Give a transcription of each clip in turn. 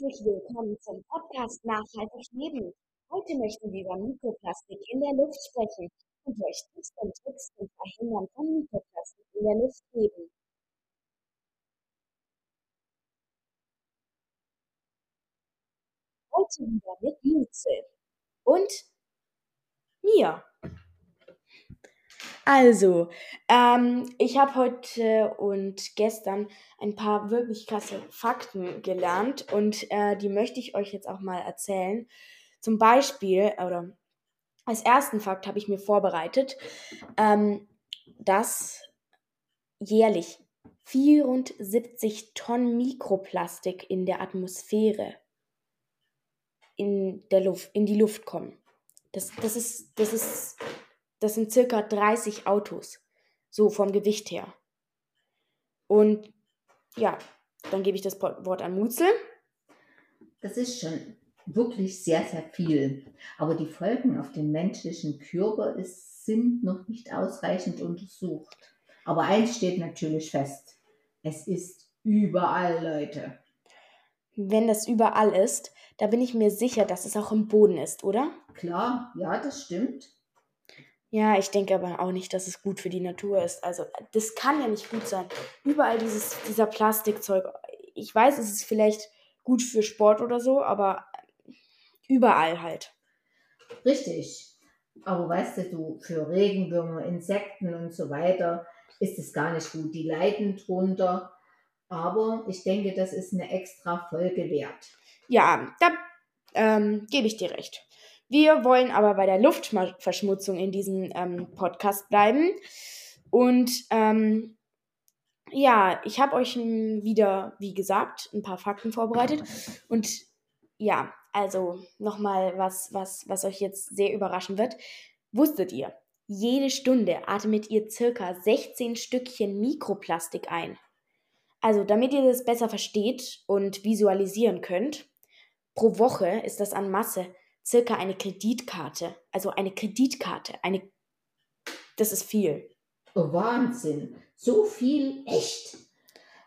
Herzlich willkommen zum Podcast Nachhaltig Leben. Heute möchten wir über Mikroplastik in der Luft sprechen und euch Tipps und Tricks zum Verhindern von Mikroplastik in der Luft geben. Heute wieder mit Luze und mir. Also, ähm, ich habe heute und gestern ein paar wirklich krasse Fakten gelernt und äh, die möchte ich euch jetzt auch mal erzählen. Zum Beispiel, oder als ersten Fakt habe ich mir vorbereitet, ähm, dass jährlich 74 Tonnen Mikroplastik in der Atmosphäre in, der Luft, in die Luft kommen. Das, das, ist, das ist das sind circa 30 Autos. So vom Gewicht her. Und ja, dann gebe ich das Wort an Mutzel. Das ist schon wirklich sehr, sehr viel. Aber die Folgen auf den menschlichen Körper ist, sind noch nicht ausreichend untersucht. Aber eins steht natürlich fest. Es ist überall, Leute. Wenn das überall ist, da bin ich mir sicher, dass es auch im Boden ist, oder? Klar, ja, das stimmt. Ja, ich denke aber auch nicht, dass es gut für die Natur ist. Also, das kann ja nicht gut sein. Überall dieses, dieser Plastikzeug. Ich weiß, es ist vielleicht gut für Sport oder so, aber überall halt. Richtig. Aber weißt du, du, für Regenwürmer, Insekten und so weiter ist es gar nicht gut. Die leiden drunter. Aber ich denke, das ist eine extra Folge wert. Ja, da ähm, gebe ich dir recht. Wir wollen aber bei der Luftverschmutzung in diesem ähm, Podcast bleiben. Und ähm, ja, ich habe euch wieder, wie gesagt, ein paar Fakten vorbereitet. Und ja, also nochmal was, was, was euch jetzt sehr überraschen wird. Wusstet ihr, jede Stunde atmet ihr circa 16 Stückchen Mikroplastik ein. Also, damit ihr das besser versteht und visualisieren könnt, pro Woche ist das an Masse circa eine Kreditkarte. Also eine Kreditkarte. Eine, das ist viel. Oh, Wahnsinn. So viel echt.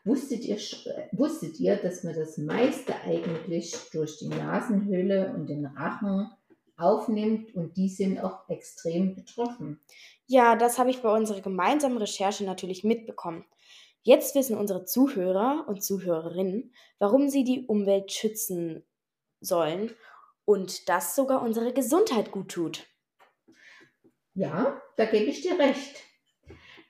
Wusstet ihr, wusstet ihr, dass man das meiste eigentlich durch die Nasenhöhle und den Rachen aufnimmt und die sind auch extrem betroffen? Ja, das habe ich bei unserer gemeinsamen Recherche natürlich mitbekommen. Jetzt wissen unsere Zuhörer und Zuhörerinnen, warum sie die Umwelt schützen sollen und das sogar unsere Gesundheit gut tut. Ja, da gebe ich dir recht.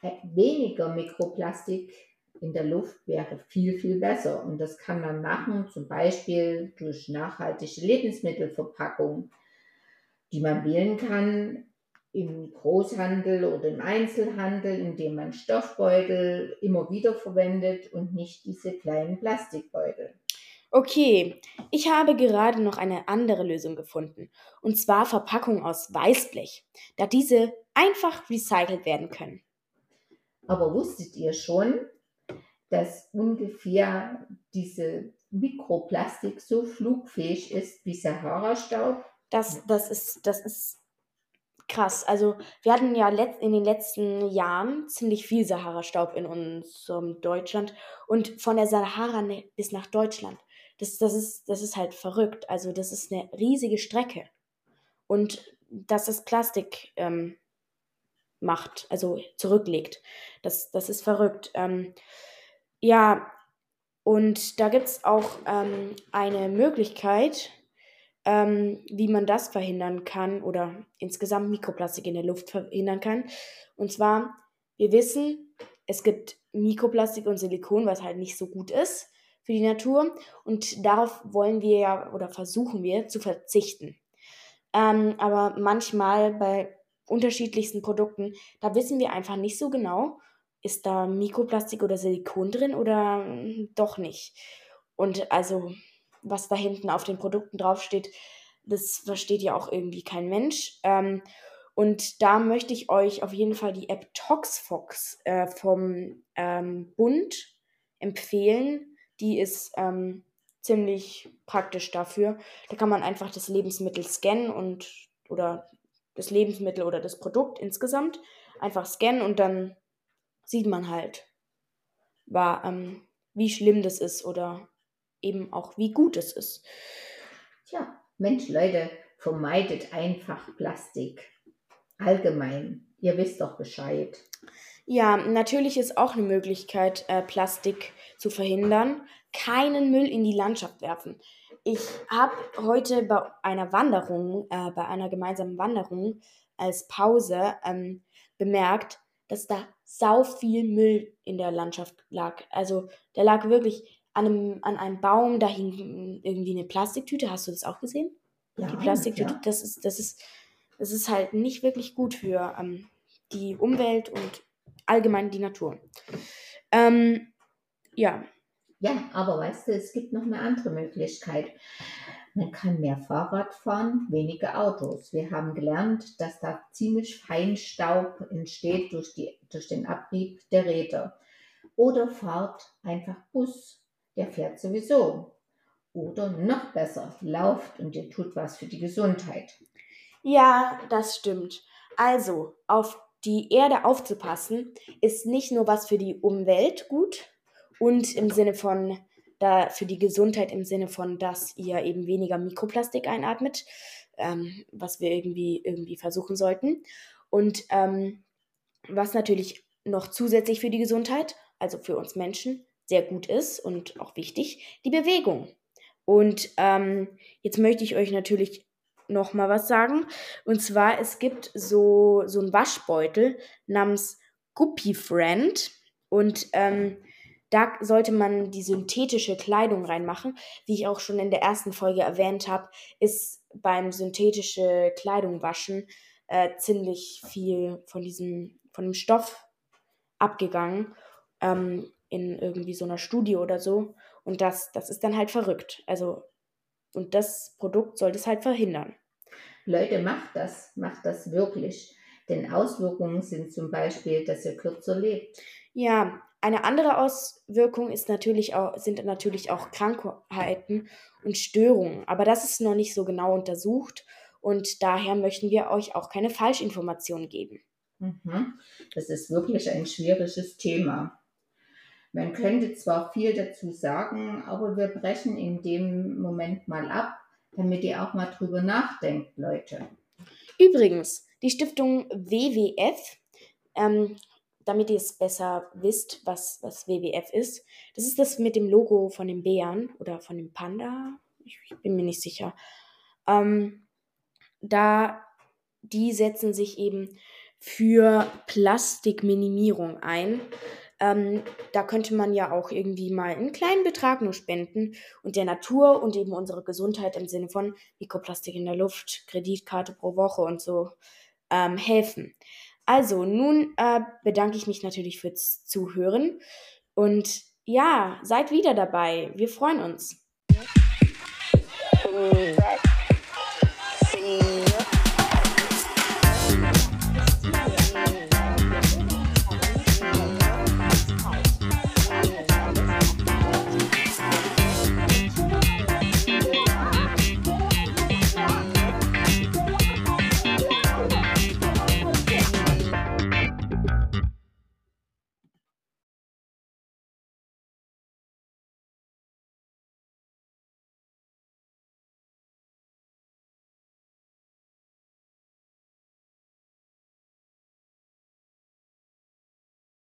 Äh, weniger Mikroplastik in der Luft wäre viel, viel besser. Und das kann man machen, zum Beispiel durch nachhaltige Lebensmittelverpackung, die man wählen kann im Großhandel oder im Einzelhandel, indem man Stoffbeutel immer wieder verwendet und nicht diese kleinen Plastikbeutel. Okay, ich habe gerade noch eine andere Lösung gefunden, und zwar Verpackungen aus Weißblech, da diese einfach recycelt werden können. Aber wusstet ihr schon, dass ungefähr diese Mikroplastik so flugfähig ist wie Sahara-Staub? Das, das, ist, das ist krass. Also wir hatten ja in den letzten Jahren ziemlich viel Sahara-Staub in unserem Deutschland und von der Sahara ne, bis nach Deutschland das, das, ist, das ist halt verrückt. Also das ist eine riesige Strecke. Und dass das Plastik ähm, macht, also zurücklegt, das, das ist verrückt. Ähm, ja, und da gibt es auch ähm, eine Möglichkeit, ähm, wie man das verhindern kann oder insgesamt Mikroplastik in der Luft verhindern kann. Und zwar, wir wissen, es gibt Mikroplastik und Silikon, was halt nicht so gut ist für die Natur und darauf wollen wir ja oder versuchen wir zu verzichten. Ähm, aber manchmal bei unterschiedlichsten Produkten, da wissen wir einfach nicht so genau, ist da Mikroplastik oder Silikon drin oder hm, doch nicht. Und also, was da hinten auf den Produkten draufsteht, das versteht ja auch irgendwie kein Mensch. Ähm, und da möchte ich euch auf jeden Fall die App ToxFox äh, vom ähm, Bund empfehlen die ist ähm, ziemlich praktisch dafür. Da kann man einfach das Lebensmittel scannen und oder das Lebensmittel oder das Produkt insgesamt einfach scannen und dann sieht man halt, war, ähm, wie schlimm das ist oder eben auch, wie gut es ist. Tja, Mensch, Leute, vermeidet einfach Plastik. Allgemein. Ihr wisst doch Bescheid. Ja, natürlich ist auch eine Möglichkeit, äh, Plastik zu verhindern. Keinen Müll in die Landschaft werfen. Ich habe heute bei einer Wanderung, äh, bei einer gemeinsamen Wanderung als Pause ähm, bemerkt, dass da sau viel Müll in der Landschaft lag. Also der lag wirklich an einem, an einem Baum, da hing irgendwie eine Plastiktüte. Hast du das auch gesehen? Ja, die Plastiktüte, ja. das ist, das ist, das ist halt nicht wirklich gut für ähm, die Umwelt und allgemein die Natur. Ähm, ja. Ja, aber weißt du, es gibt noch eine andere Möglichkeit. Man kann mehr Fahrrad fahren, weniger Autos. Wir haben gelernt, dass da ziemlich Feinstaub entsteht durch, die, durch den Abrieb der Räder. Oder fahrt einfach Bus, der fährt sowieso. Oder noch besser, lauft und ihr tut was für die Gesundheit. Ja, das stimmt. Also, auf die Erde aufzupassen, ist nicht nur was für die Umwelt gut und im Sinne von da für die Gesundheit im Sinne von, dass ihr eben weniger Mikroplastik einatmet, ähm, was wir irgendwie irgendwie versuchen sollten. Und ähm, was natürlich noch zusätzlich für die Gesundheit, also für uns Menschen, sehr gut ist und auch wichtig, die Bewegung. Und ähm, jetzt möchte ich euch natürlich noch mal was sagen. Und zwar, es gibt so, so einen Waschbeutel namens Guppy Friend. Und ähm, da sollte man die synthetische Kleidung reinmachen. Wie ich auch schon in der ersten Folge erwähnt habe, ist beim synthetische Kleidung waschen äh, ziemlich viel von diesem, von dem Stoff abgegangen. Ähm, in irgendwie so einer Studie oder so. Und das, das ist dann halt verrückt. Also, und das Produkt soll das halt verhindern. Leute, macht das, macht das wirklich. Denn Auswirkungen sind zum Beispiel, dass ihr kürzer lebt. Ja, eine andere Auswirkung ist natürlich auch, sind natürlich auch Krankheiten und Störungen. Aber das ist noch nicht so genau untersucht und daher möchten wir euch auch keine Falschinformationen geben. Mhm. Das ist wirklich ein schwieriges Thema. Man könnte zwar viel dazu sagen, aber wir brechen in dem Moment mal ab, damit ihr auch mal drüber nachdenkt, Leute. Übrigens, die Stiftung WWF, ähm, damit ihr es besser wisst, was, was WWF ist, das ist das mit dem Logo von dem Bären oder von dem Panda, ich, ich bin mir nicht sicher. Ähm, da, die setzen sich eben für Plastikminimierung ein. Ähm, da könnte man ja auch irgendwie mal einen kleinen Betrag nur spenden und der Natur und eben unsere Gesundheit im Sinne von Mikroplastik in der Luft, Kreditkarte pro Woche und so ähm, helfen. Also, nun äh, bedanke ich mich natürlich fürs Zuhören und ja, seid wieder dabei. Wir freuen uns.